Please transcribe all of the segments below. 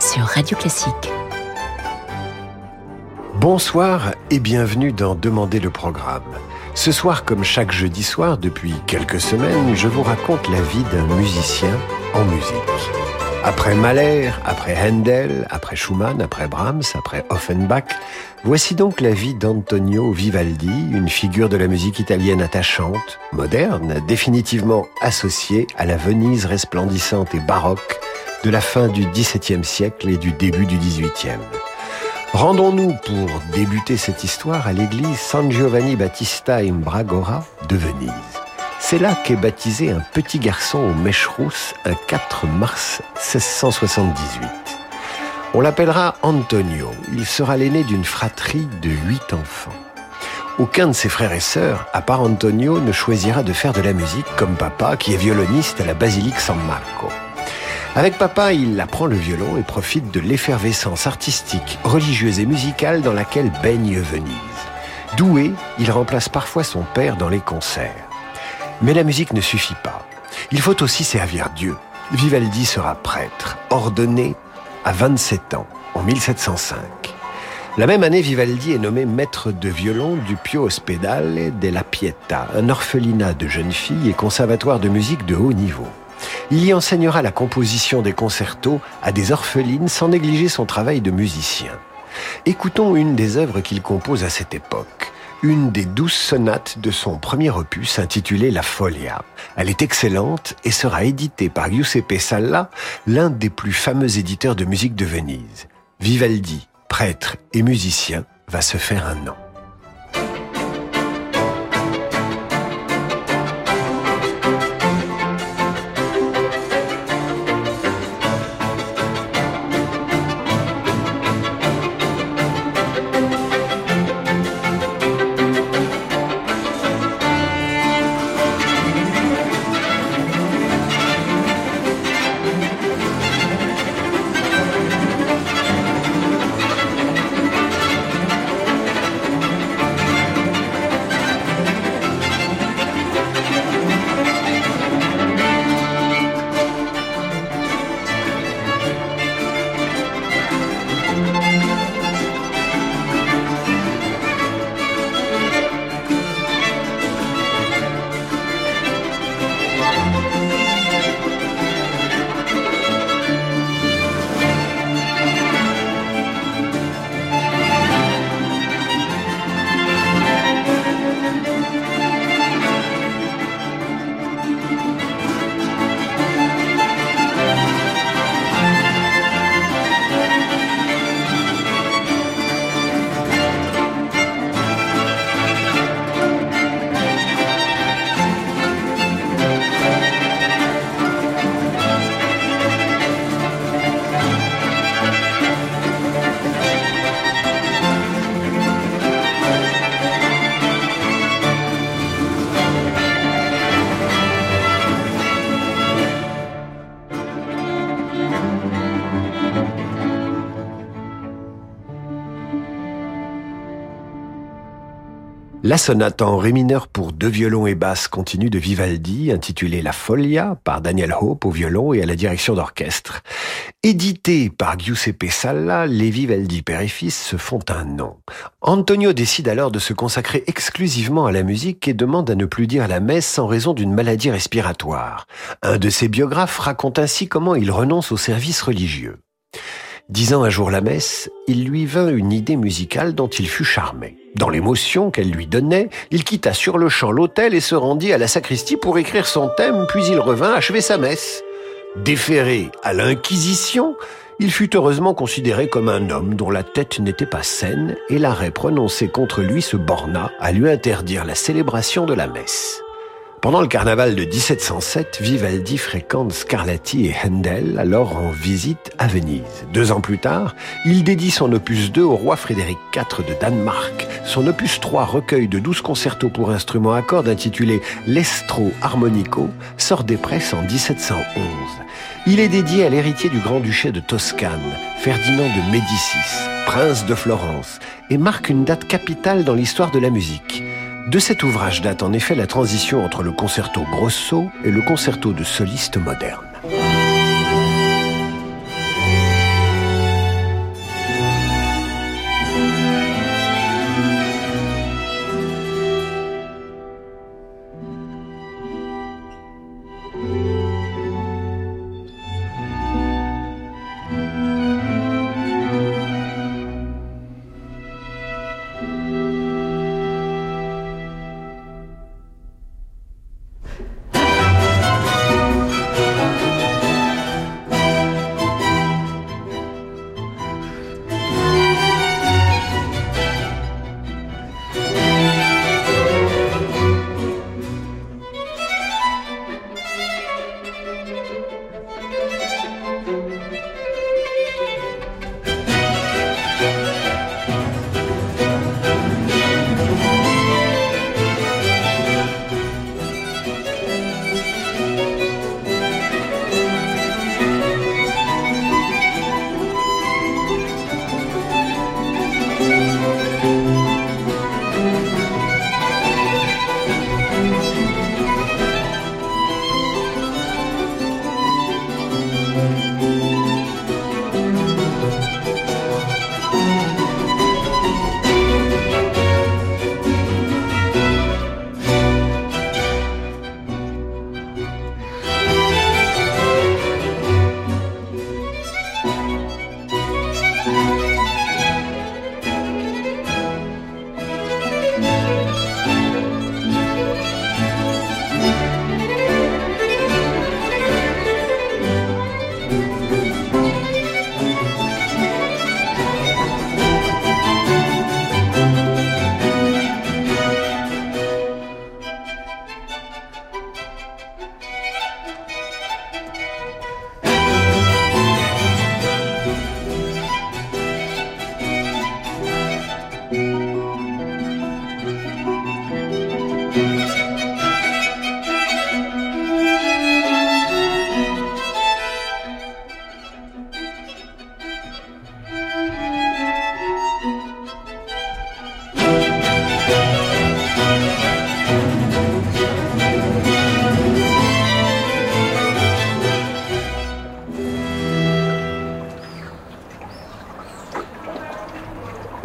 Sur Radio Classique. Bonsoir et bienvenue dans Demander le programme. Ce soir, comme chaque jeudi soir depuis quelques semaines, je vous raconte la vie d'un musicien en musique. Après Mahler, après Handel, après Schumann, après Brahms, après Offenbach, voici donc la vie d'Antonio Vivaldi, une figure de la musique italienne attachante, moderne, définitivement associée à la Venise resplendissante et baroque de la fin du XVIIe siècle et du début du XVIIIe. Rendons-nous pour débuter cette histoire à l'église San Giovanni Battista in Bragora de Venise. C'est là qu'est baptisé un petit garçon aux mèches rousses un 4 mars 1678. On l'appellera Antonio. Il sera l'aîné d'une fratrie de huit enfants. Aucun de ses frères et sœurs, à part Antonio, ne choisira de faire de la musique comme papa, qui est violoniste à la basilique San Marco. Avec papa, il apprend le violon et profite de l'effervescence artistique, religieuse et musicale dans laquelle baigne Venise. Doué, il remplace parfois son père dans les concerts. Mais la musique ne suffit pas. Il faut aussi servir Dieu. Vivaldi sera prêtre, ordonné à 27 ans, en 1705. La même année, Vivaldi est nommé maître de violon du Pio Ospedale della Pietà, un orphelinat de jeunes filles et conservatoire de musique de haut niveau. Il y enseignera la composition des concertos à des orphelines sans négliger son travail de musicien. Écoutons une des œuvres qu'il compose à cette époque une des douze sonates de son premier opus intitulé La Folia. Elle est excellente et sera éditée par Giuseppe Salla, l'un des plus fameux éditeurs de musique de Venise. Vivaldi, prêtre et musicien, va se faire un nom. La sonate en ré mineur pour deux violons et basse continue de Vivaldi, intitulée La Folia, par Daniel Hope au violon et à la direction d'orchestre. Édité par Giuseppe Salla, les Vivaldi père se font un nom. Antonio décide alors de se consacrer exclusivement à la musique et demande à ne plus dire la messe en raison d'une maladie respiratoire. Un de ses biographes raconte ainsi comment il renonce au service religieux. Disant un jour la messe, il lui vint une idée musicale dont il fut charmé. Dans l'émotion qu'elle lui donnait, il quitta sur le champ l'autel et se rendit à la sacristie pour écrire son thème, puis il revint achever sa messe. Déféré à l'Inquisition, il fut heureusement considéré comme un homme dont la tête n'était pas saine, et l'arrêt prononcé contre lui se borna à lui interdire la célébration de la messe. Pendant le carnaval de 1707, Vivaldi fréquente Scarlatti et Handel, alors en visite à Venise. Deux ans plus tard, il dédie son opus 2 au roi Frédéric IV de Danemark. Son opus 3, recueil de 12 concertos pour instruments à cordes intitulé L'Estro Harmonico, sort des presses en 1711. Il est dédié à l'héritier du grand-duché de Toscane, Ferdinand de Médicis, prince de Florence, et marque une date capitale dans l'histoire de la musique. De cet ouvrage date en effet la transition entre le concerto grosso et le concerto de soliste moderne.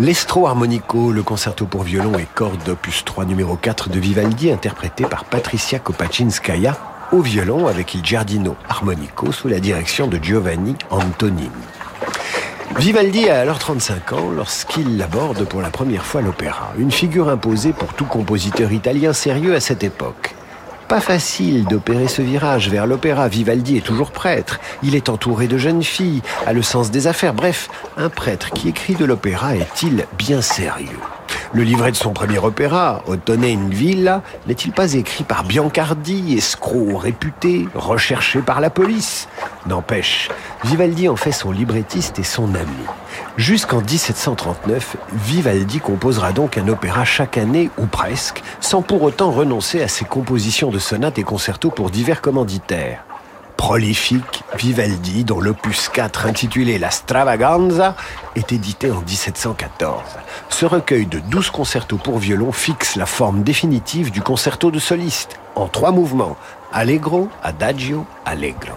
L'Estro Harmonico, le concerto pour violon et cordes opus 3 numéro 4 de Vivaldi, interprété par Patricia Kopaczynskaya au violon avec il Giardino Harmonico sous la direction de Giovanni Antonini. Vivaldi a alors 35 ans lorsqu'il aborde pour la première fois l'opéra, une figure imposée pour tout compositeur italien sérieux à cette époque. Pas facile d'opérer ce virage vers l'opéra. Vivaldi est toujours prêtre. Il est entouré de jeunes filles, a le sens des affaires. Bref, un prêtre qui écrit de l'opéra est-il bien sérieux? Le livret de son premier opéra, Ottone in Villa, n'est-il pas écrit par Biancardi, escroc réputé, recherché par la police? N'empêche, Vivaldi en fait son librettiste et son ami. Jusqu'en 1739, Vivaldi composera donc un opéra chaque année, ou presque, sans pour autant renoncer à ses compositions de sonates et concertos pour divers commanditaires prolifique Vivaldi, dont l'opus 4 intitulé La Stravaganza est édité en 1714. Ce recueil de 12 concertos pour violon fixe la forme définitive du concerto de soliste, en trois mouvements, allegro, adagio, allegro.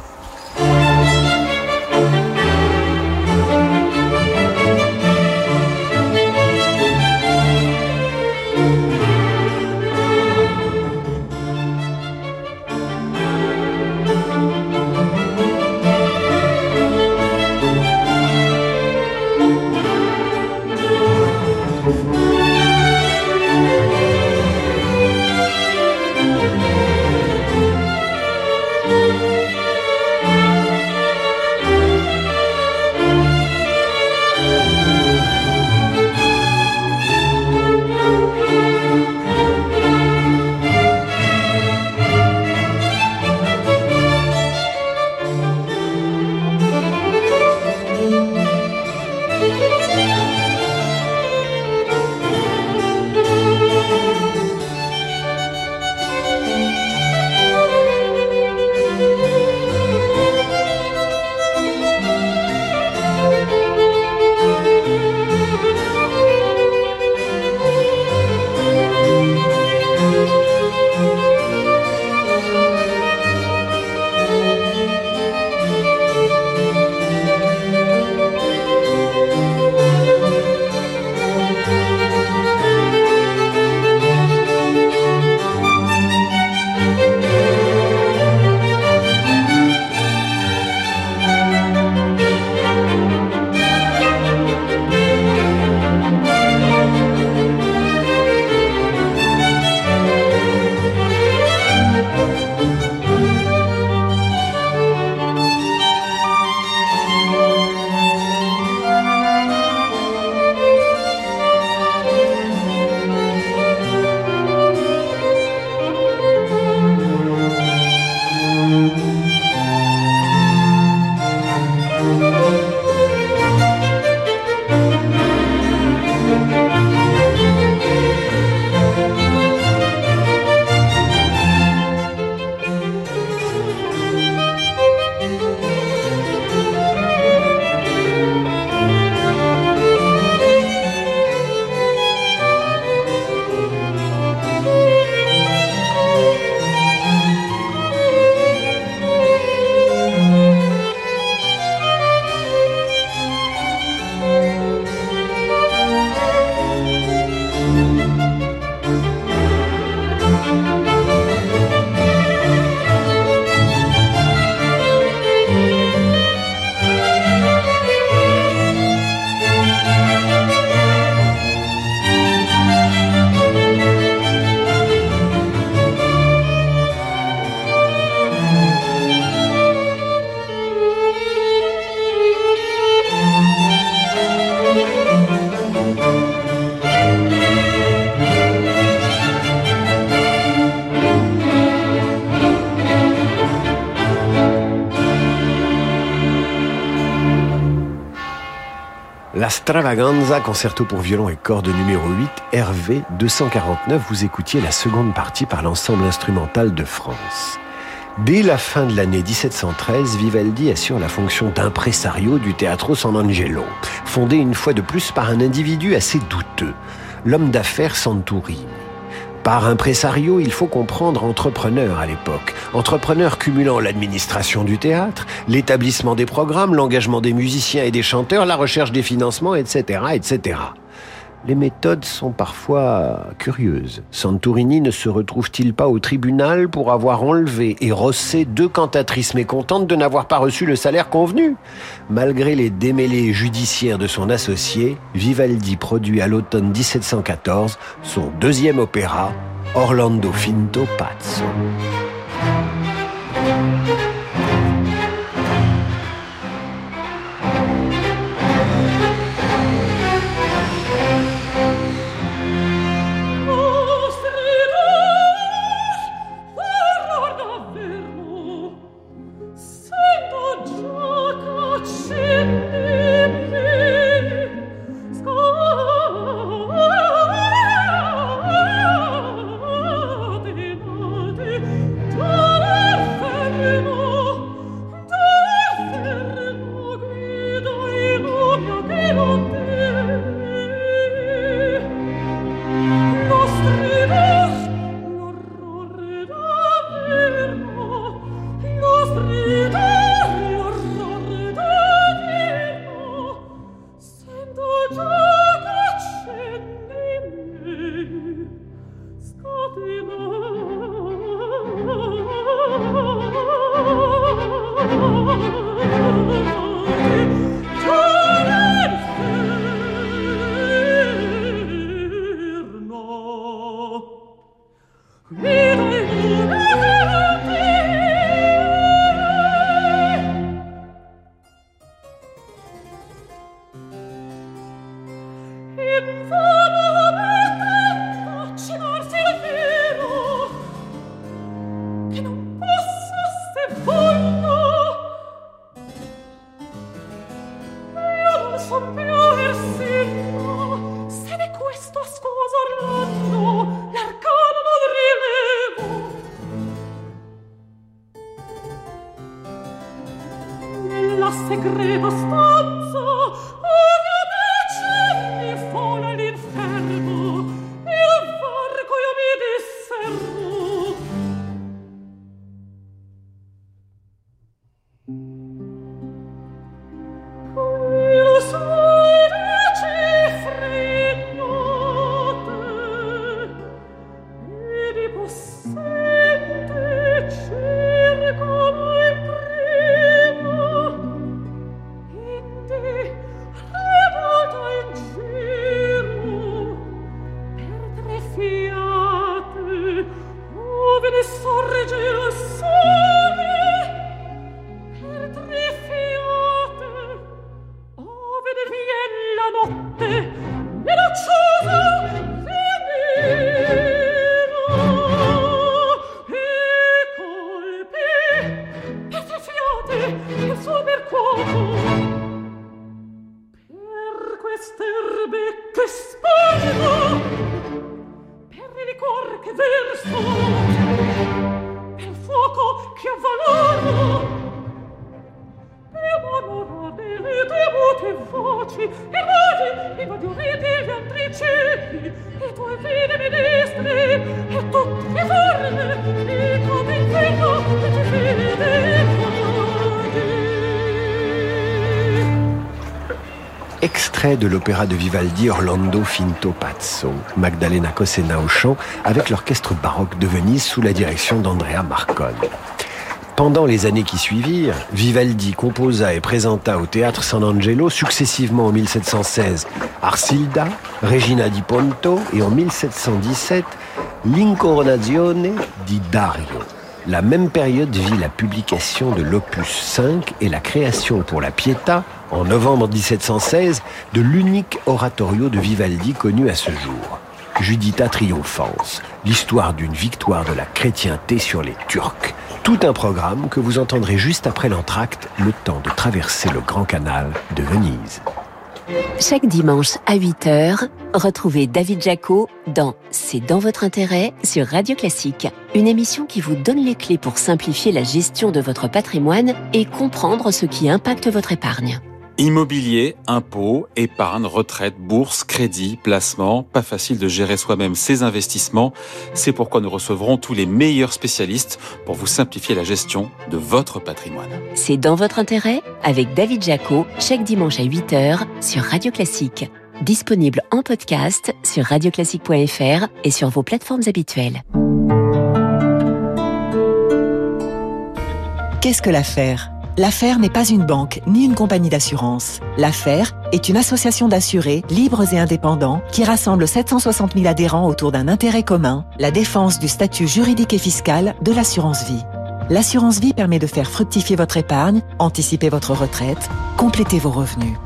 Stravaganza, concerto pour violon et cordes numéro 8, Hervé 249, vous écoutiez la seconde partie par l'ensemble instrumental de France. Dès la fin de l'année 1713, Vivaldi assure la fonction d'impresario du Teatro San Angelo, fondé une fois de plus par un individu assez douteux, l'homme d'affaires Santurini. Par impresario, il faut comprendre entrepreneur à l'époque. Entrepreneur cumulant l'administration du théâtre, l'établissement des programmes, l'engagement des musiciens et des chanteurs, la recherche des financements, etc., etc. les méthodes sont parfois curieuses. Santorini ne se retrouve-t-il pas au tribunal pour avoir enlevé et rossé deux cantatrices mécontentes de n'avoir pas reçu le salaire convenu? Malgré les démêlés judiciaires de son associé, Vivaldi produit à l'automne 1714 son deuxième opéra, Orlando Finto Pazzo. De l'opéra de Vivaldi Orlando Finto Pazzo, Magdalena Cosena au chant, avec l'orchestre baroque de Venise sous la direction d'Andrea Marcone. Pendant les années qui suivirent, Vivaldi composa et présenta au théâtre San Angelo successivement en 1716 Arsilda, Regina di Ponto et en 1717 L'Incoronazione di Dario. La même période vit la publication de l'opus 5 et la création pour la Pietà, en novembre 1716, de l'unique oratorio de Vivaldi connu à ce jour. Judita Triomphans, l'histoire d'une victoire de la chrétienté sur les Turcs. Tout un programme que vous entendrez juste après l'entracte, le temps de traverser le Grand Canal de Venise. Chaque dimanche à 8h, retrouvez David Jaco dans C'est dans votre intérêt sur Radio Classique. Une émission qui vous donne les clés pour simplifier la gestion de votre patrimoine et comprendre ce qui impacte votre épargne. Immobilier, impôts, épargne, retraite, bourse, crédit, placement, pas facile de gérer soi-même ses investissements. C'est pourquoi nous recevrons tous les meilleurs spécialistes pour vous simplifier la gestion de votre patrimoine. C'est dans votre intérêt avec David Jaco, chaque dimanche à 8h sur Radio Classique. Disponible en podcast sur radioclassique.fr et sur vos plateformes habituelles. Qu'est-ce que l'affaire? L'affaire n'est pas une banque ni une compagnie d'assurance. L'affaire est une association d'assurés libres et indépendants qui rassemble 760 000 adhérents autour d'un intérêt commun, la défense du statut juridique et fiscal de l'assurance vie. L'assurance vie permet de faire fructifier votre épargne, anticiper votre retraite, compléter vos revenus.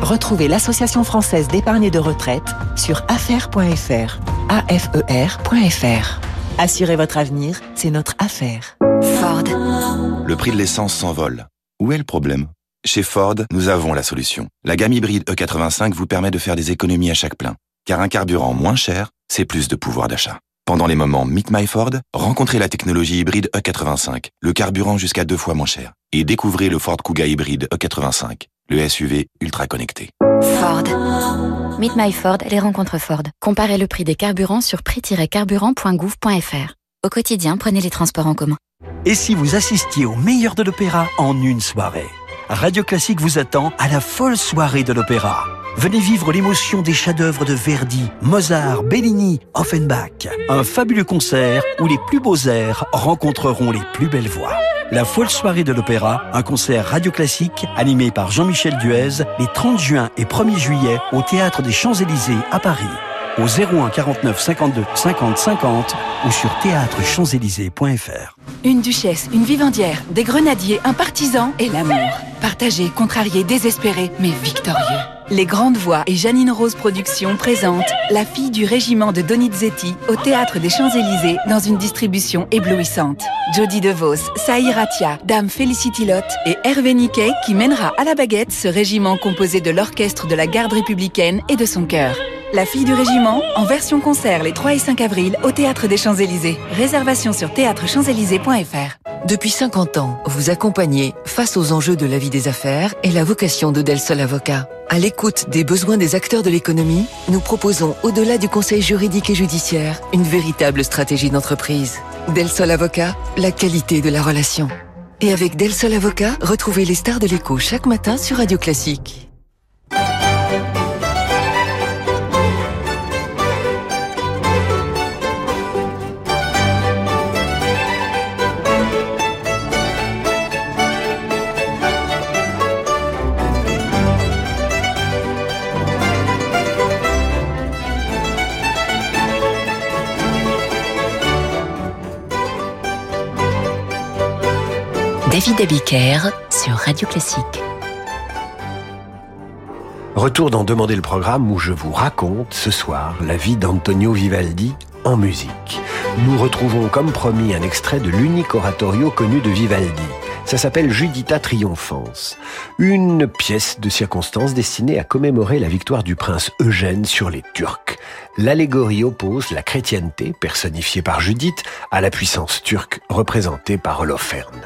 Retrouvez l'Association française d'épargne et de retraite sur affaire.fr. AFER.fr. Assurez votre avenir, c'est notre affaire. Ford. Le prix de l'essence s'envole. Où est le problème? Chez Ford, nous avons la solution. La gamme hybride E85 vous permet de faire des économies à chaque plein. Car un carburant moins cher, c'est plus de pouvoir d'achat. Pendant les moments Meet My Ford, rencontrez la technologie hybride E85, le carburant jusqu'à deux fois moins cher. Et découvrez le Ford Kuga hybride E85, le SUV ultra connecté. Ford. Meet My Ford, les rencontres Ford. Comparez le prix des carburants sur prix-carburant.gouv.fr. Au quotidien, prenez les transports en commun. Et si vous assistiez au meilleur de l'opéra en une soirée Radio Classique vous attend à la folle soirée de l'opéra. Venez vivre l'émotion des chefs-d'œuvre de Verdi, Mozart, Bellini, Offenbach. Un fabuleux concert où les plus beaux airs rencontreront les plus belles voix. La folle soirée de l'opéra, un concert radio classique animé par Jean-Michel Duez les 30 juin et 1er juillet au Théâtre des Champs-Élysées à Paris. Au 01 49 52 50 50 ou sur théâtrechamps-élysées.fr. Une duchesse, une vivandière, des grenadiers, un partisan et l'amour. Partagé, contrarié, désespéré, mais victorieux. Les Grandes Voix et Janine Rose Productions présentent La fille du régiment de Donizetti au Théâtre des Champs-Élysées dans une distribution éblouissante. Jodie DeVos, Saïr Ratia, Dame Felicity Lott et Hervé Niquet qui mènera à la baguette ce régiment composé de l'orchestre de la garde républicaine et de son chœur. La fille du régiment, en version concert les 3 et 5 avril au Théâtre des Champs-Élysées. Réservation sur théâtrechamps-élysées.fr. Depuis 50 ans, vous accompagnez face aux enjeux de la vie des affaires et la vocation de Del Sol Avocat. À l'écoute des besoins des acteurs de l'économie, nous proposons, au-delà du conseil juridique et judiciaire, une véritable stratégie d'entreprise. Del Sol Avocat, la qualité de la relation. Et avec Del Sol Avocat, retrouvez les stars de l'écho chaque matin sur Radio Classique. David Abiker sur Radio Classique. Retour dans Demander le programme où je vous raconte ce soir la vie d'Antonio Vivaldi en musique. Nous retrouvons comme promis un extrait de l'unique oratorio connu de Vivaldi. Ça s'appelle Judita Triomphans, une pièce de circonstance destinée à commémorer la victoire du prince Eugène sur les Turcs. L'allégorie oppose la chrétienté, personnifiée par Judith, à la puissance turque, représentée par Holoferne.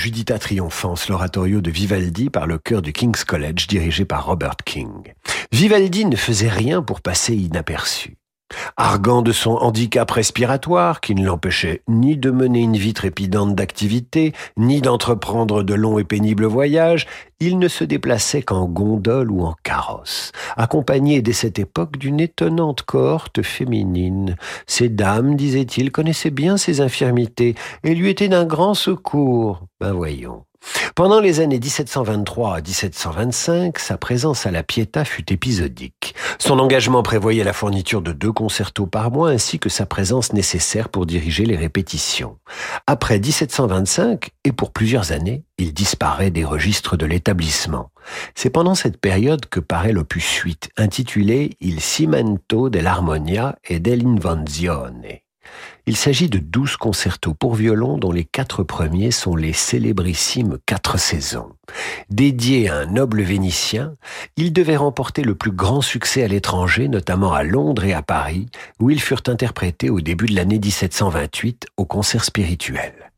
Judita Triomphance, l'oratorio de Vivaldi par le chœur du King's College dirigé par Robert King. Vivaldi ne faisait rien pour passer inaperçu. Arguant de son handicap respiratoire qui ne l'empêchait ni de mener une vie trépidante d'activité, ni d'entreprendre de longs et pénibles voyages, il ne se déplaçait qu'en gondole ou en carrosse, accompagné dès cette époque d'une étonnante cohorte féminine. Ces dames, disait-il, connaissaient bien ses infirmités et lui étaient d'un grand secours. Ben voyons. Pendant les années 1723 à 1725, sa présence à la Pietà fut épisodique. Son engagement prévoyait la fourniture de deux concertos par mois ainsi que sa présence nécessaire pour diriger les répétitions. Après 1725, et pour plusieurs années, il disparaît des registres de l'établissement. C'est pendant cette période que paraît l'opus 8, intitulé Il cimento dell'armonia e dell'invenzione. Il s'agit de douze concertos pour violon dont les quatre premiers sont les célébrissimes quatre saisons. Dédiés à un noble vénitien, ils devaient remporter le plus grand succès à l'étranger, notamment à Londres et à Paris, où ils furent interprétés au début de l'année 1728 au concert spirituel.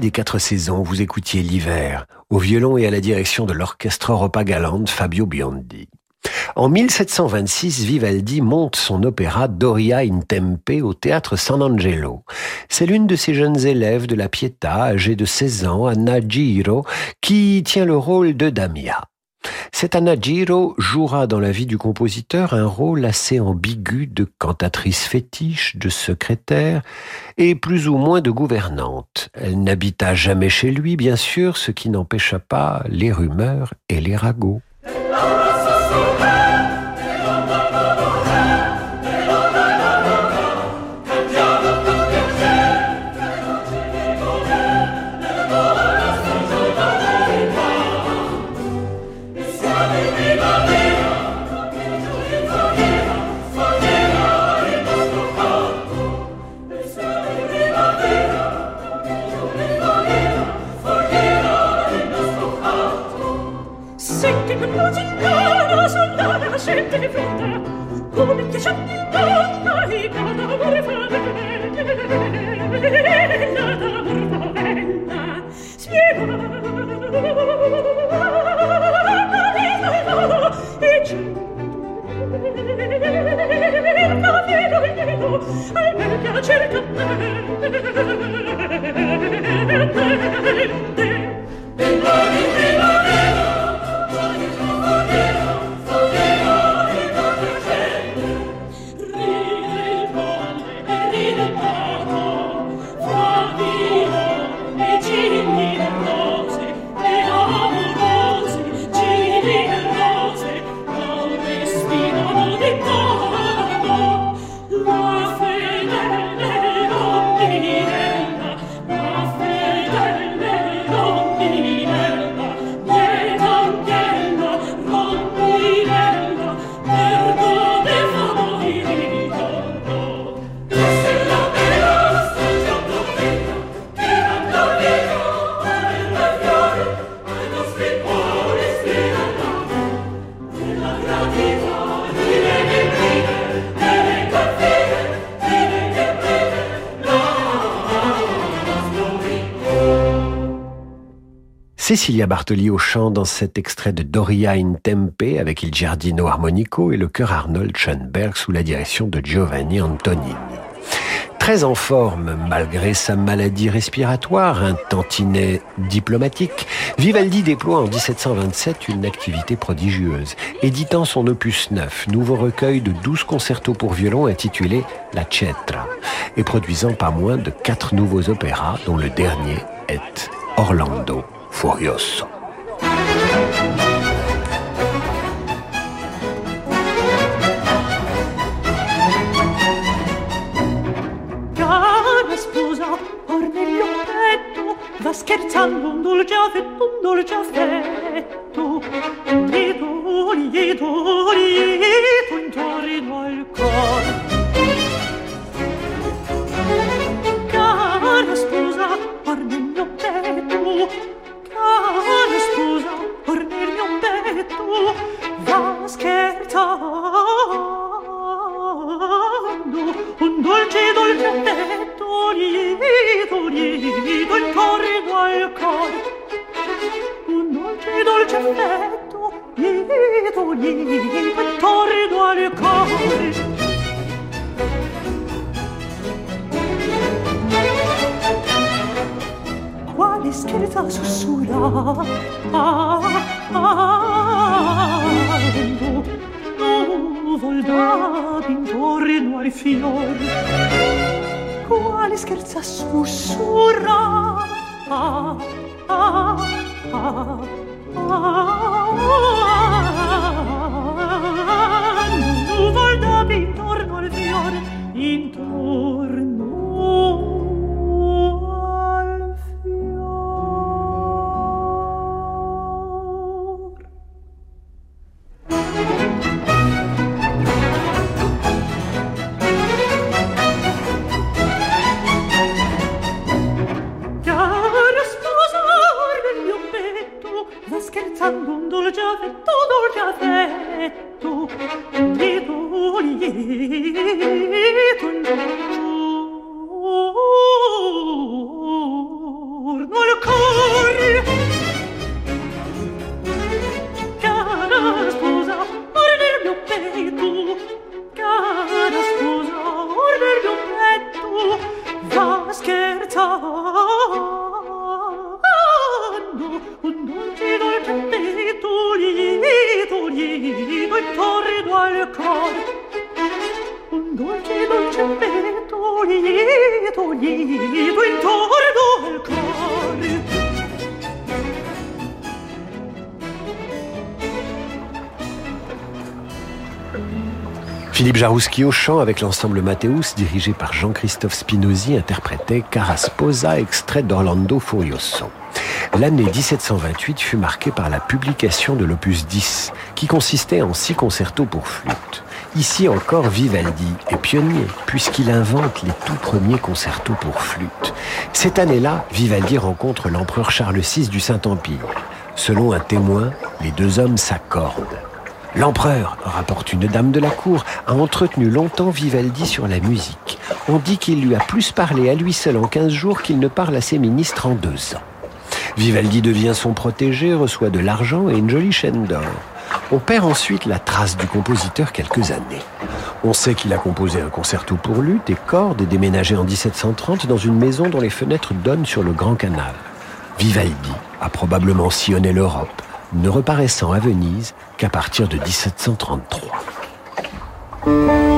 Des quatre saisons, vous écoutiez l'hiver, au violon et à la direction de l'orchestre Europa Galante Fabio Biondi. En 1726, Vivaldi monte son opéra Doria in Tempe au théâtre San Angelo. C'est l'une de ses jeunes élèves de la Pietà, âgée de 16 ans, Anna Giro, qui tient le rôle de Damia. Cette Anna Giro jouera dans la vie du compositeur un rôle assez ambigu de cantatrice fétiche, de secrétaire et plus ou moins de gouvernante. Elle n'habita jamais chez lui, bien sûr, ce qui n'empêcha pas les rumeurs et les ragots. Cecilia Bartoli au chant dans cet extrait de Doria in Tempe avec il Giardino Armonico et le chœur Arnold Schoenberg sous la direction de Giovanni Antonini. Très en forme, malgré sa maladie respiratoire, un tantinet diplomatique, Vivaldi déploie en 1727 une activité prodigieuse, éditant son opus 9, nouveau recueil de 12 concertos pour violon intitulé La Cetra, et produisant pas moins de quatre nouveaux opéras, dont le dernier est Orlando furioso. Scherzando un dolce affetto, un dolce affetto. Lieto, lieto, lieto intorno al cor. Cara sposa, or nel mio petto cara sposa, or nel mio petto va scherzando un dolce dolce petto lieto lieto il corrido al cor. Un dolce dolce petto lieto lieto il corrido al cor. Quale scherza sussurra ah, ah, nuvol al fior. Quale scherza sussurra? Ah, ah, ah, ah, Jarouski au chant avec l'ensemble Mathéus, dirigé par Jean-Christophe Spinozzi, interprétait Cara Sposa, extrait d'Orlando Furioso. L'année 1728 fut marquée par la publication de l'opus 10, qui consistait en six concertos pour flûte. Ici encore, Vivaldi est pionnier, puisqu'il invente les tout premiers concertos pour flûte. Cette année-là, Vivaldi rencontre l'empereur Charles VI du Saint-Empire. Selon un témoin, les deux hommes s'accordent. L'empereur, rapporte une dame de la cour, a entretenu longtemps Vivaldi sur la musique. On dit qu'il lui a plus parlé à lui seul en 15 jours qu'il ne parle à ses ministres en deux ans. Vivaldi devient son protégé, reçoit de l'argent et une jolie chaîne d'or. On perd ensuite la trace du compositeur quelques années. On sait qu'il a composé un concerto pour luth et cordes et déménagé en 1730 dans une maison dont les fenêtres donnent sur le Grand Canal. Vivaldi a probablement sillonné l'Europe, ne reparaissant à Venise qu'à partir de 1733.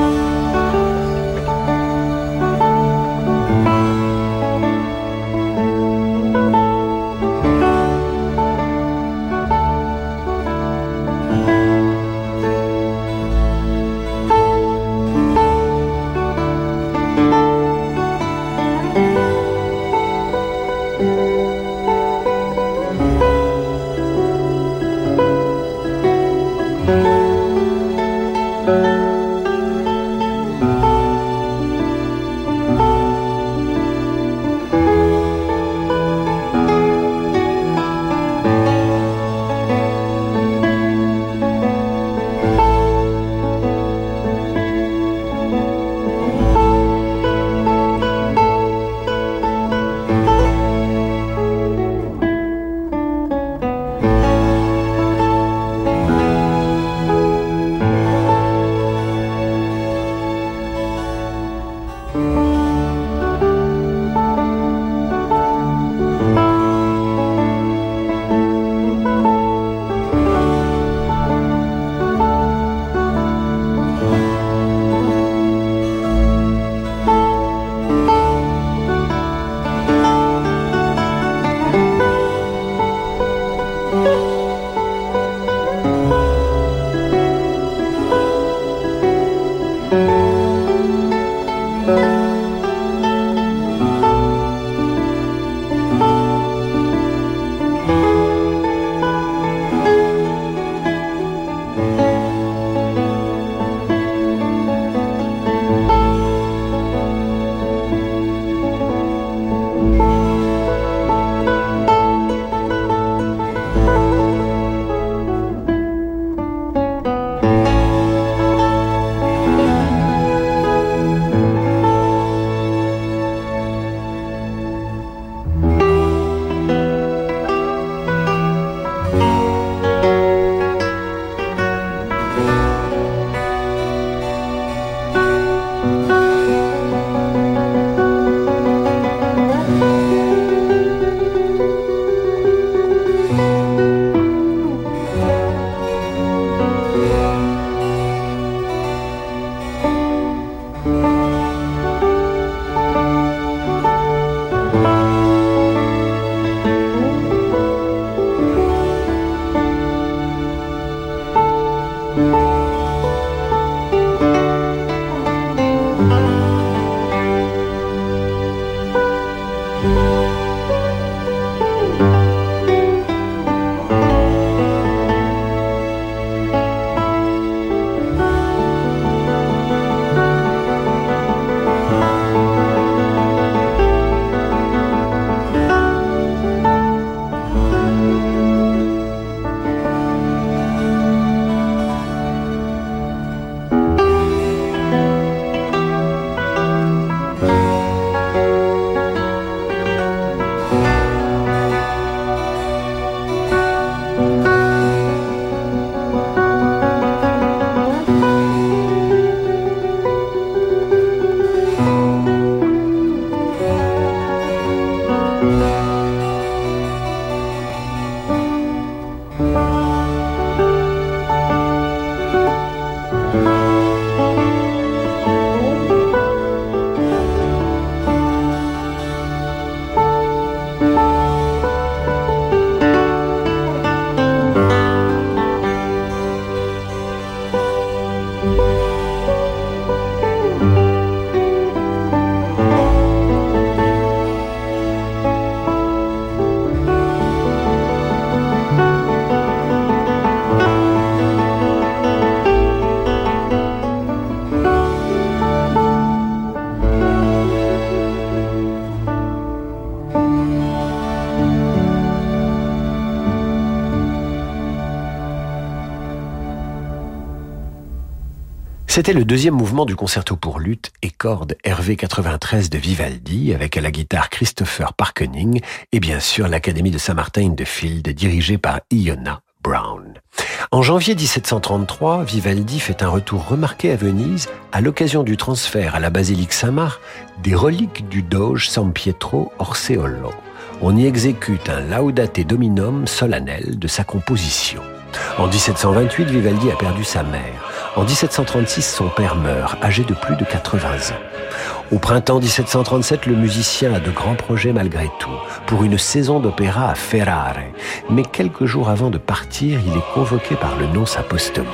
C'était le deuxième mouvement du concerto pour lutte et cordes Hervé 93 de Vivaldi avec à la guitare Christopher Parkening et bien sûr l'Académie de Saint-Martin de Field dirigée par Iona Brown. En janvier 1733, Vivaldi fait un retour remarqué à Venise à l'occasion du transfert à la basilique Saint-Marc des reliques du doge San Pietro Orseolo. On y exécute un laudate dominum solennel de sa composition. En 1728, Vivaldi a perdu sa mère. En 1736, son père meurt, âgé de plus de 80 ans. Au printemps 1737, le musicien a de grands projets malgré tout, pour une saison d'opéra à Ferrare. Mais quelques jours avant de partir, il est convoqué par le nonce apostolique.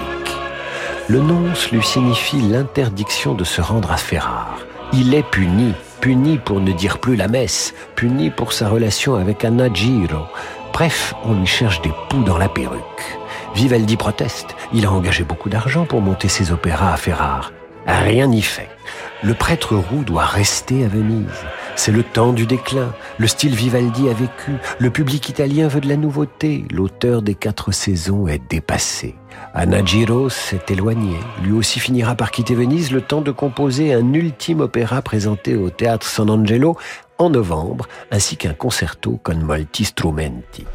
Le nonce lui signifie l'interdiction de se rendre à Ferrare. Il est puni, puni pour ne dire plus la messe, puni pour sa relation avec Anna Giro. Bref, on lui cherche des poux dans la perruque. Vivaldi proteste. Il a engagé beaucoup d'argent pour monter ses opéras à Ferrare. Rien n'y fait. Le prêtre roux doit rester à Venise. C'est le temps du déclin. Le style Vivaldi a vécu. Le public italien veut de la nouveauté. L'auteur des quatre saisons est dépassé. Anagiro s'est éloigné. Lui aussi finira par quitter Venise le temps de composer un ultime opéra présenté au théâtre San Angelo en novembre, ainsi qu'un concerto con molti strumenti.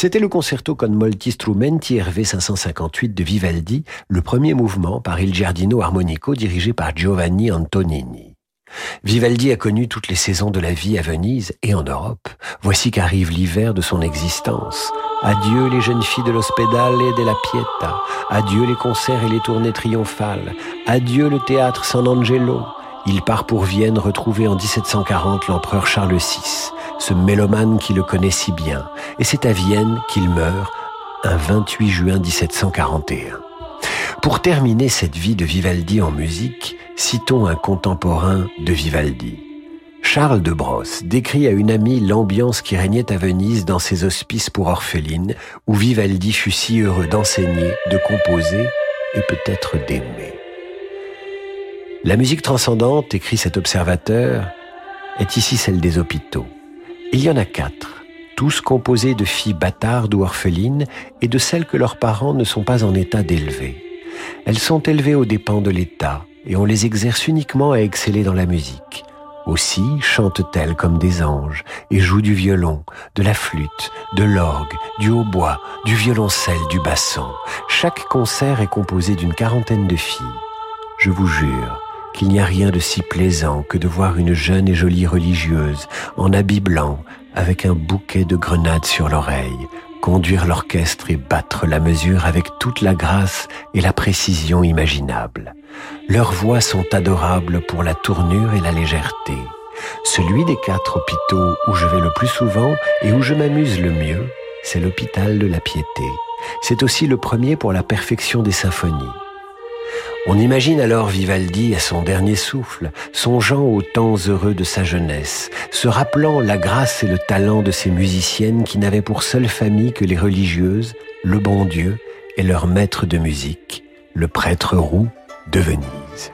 C'était le concerto con molti strumenti RV 558 de Vivaldi, le premier mouvement par Il Giardino Armonico dirigé par Giovanni Antonini. Vivaldi a connu toutes les saisons de la vie à Venise et en Europe. Voici qu'arrive l'hiver de son existence. Adieu les jeunes filles de l'Ospedale et de la Pietà. Adieu les concerts et les tournées triomphales. Adieu le théâtre San Angelo. Il part pour Vienne retrouver en 1740 l'empereur Charles VI, ce mélomane qui le connaît si bien. Et c'est à Vienne qu'il meurt un 28 juin 1741. Pour terminer cette vie de Vivaldi en musique, citons un contemporain de Vivaldi. Charles de Brosse décrit à une amie l'ambiance qui régnait à Venise dans ses hospices pour orphelines, où Vivaldi fut si heureux d'enseigner, de composer et peut-être d'aimer. La musique transcendante, écrit cet observateur, est ici celle des hôpitaux. Il y en a quatre, tous composés de filles bâtardes ou orphelines et de celles que leurs parents ne sont pas en état d'élever. Elles sont élevées aux dépens de l'État et on les exerce uniquement à exceller dans la musique. Aussi chantent-elles comme des anges et jouent du violon, de la flûte, de l'orgue, du hautbois, du violoncelle, du basson. Chaque concert est composé d'une quarantaine de filles. Je vous jure qu'il n'y a rien de si plaisant que de voir une jeune et jolie religieuse en habit blanc avec un bouquet de grenades sur l'oreille, conduire l'orchestre et battre la mesure avec toute la grâce et la précision imaginables. Leurs voix sont adorables pour la tournure et la légèreté. Celui des quatre hôpitaux où je vais le plus souvent et où je m'amuse le mieux, c'est l'hôpital de la Piété. C'est aussi le premier pour la perfection des symphonies. On imagine alors Vivaldi à son dernier souffle, songeant aux temps heureux de sa jeunesse, se rappelant la grâce et le talent de ces musiciennes qui n'avaient pour seule famille que les religieuses, le bon Dieu et leur maître de musique, le prêtre roux de Venise.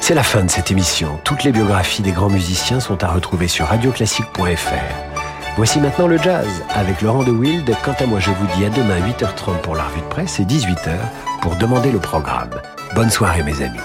C'est la fin de cette émission. Toutes les biographies des grands musiciens sont à retrouver sur radioclassique.fr. Voici maintenant le jazz avec Laurent de Wild. Quant à moi, je vous dis à demain 8h30 pour la revue de presse et 18h pour demander le programme. Bonne soirée mes amis.